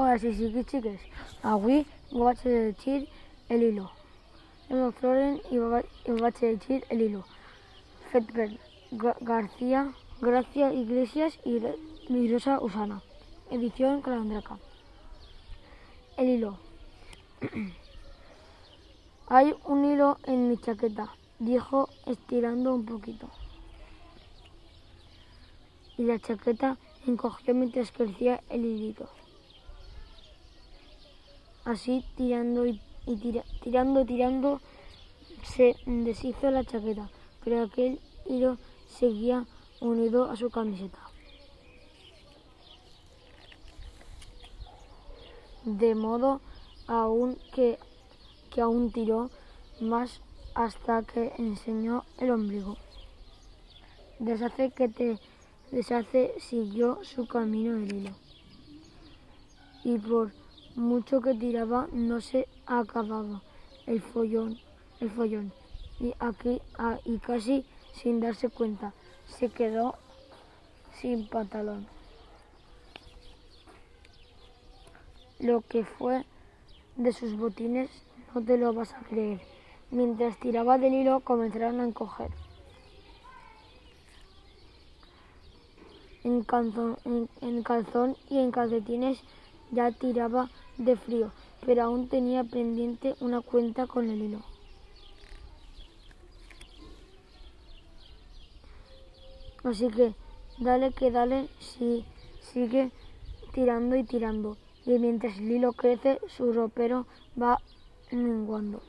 Hola, sí, sí, xiques. Avui me vaig a llegir el hilo. Emma Floren i i vaig a el hilo. Fet García, Gracia Iglesias y y Rosa Usana. Edición Calandraca. El hilo. Hay un hilo en mi chaqueta, dijo estirando un poquito. Y la chaqueta encogió mientras crecía el hilito. Así tirando y, y tira- tirando, tirando, se deshizo la chaqueta, pero aquel hilo seguía unido a su camiseta. De modo aún que, que aún tiró más hasta que enseñó el ombligo. Deshace que te deshace siguió su camino el hilo. Y por mucho que tiraba no se acababa el follón, el follón. Y aquí ah, y casi sin darse cuenta se quedó sin pantalón. Lo que fue de sus botines no te lo vas a creer. Mientras tiraba del hilo comenzaron a encoger. En calzón, en- en calzón y en calcetines ya tiraba de frío, pero aún tenía pendiente una cuenta con el hilo. Así que dale que dale, si sigue tirando y tirando. Y mientras el hilo crece, su ropero va menguando.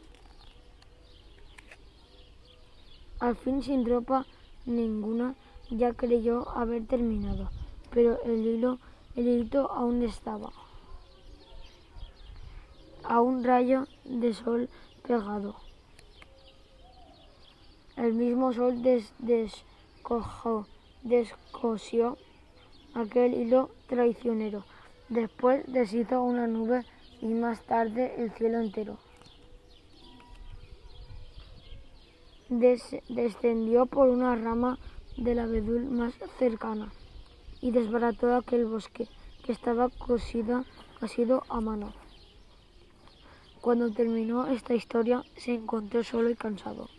Al fin, sin ropa ninguna, ya creyó haber terminado, pero el hilo, el hilito aún estaba. A un rayo de sol pegado. El mismo sol des- descosió aquel hilo traicionero. Después deshizo una nube y más tarde el cielo entero. Des- descendió por una rama del abedul más cercana y desbarató aquel bosque que estaba cosido, cosido a mano. Cuando terminó esta historia se encontró solo y cansado.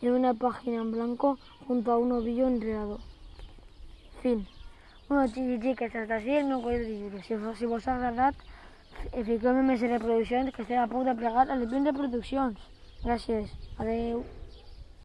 En una página en blanco junto a un ovillo enredado. Fin. Bueno, xiquis, xiques, hasta així el meu codi de llibres. Si, si vos ha agradat, fiqueu-me més reproduccions que estem a punt de plegar a les 20 reproduccions. Gràcies. Adeu.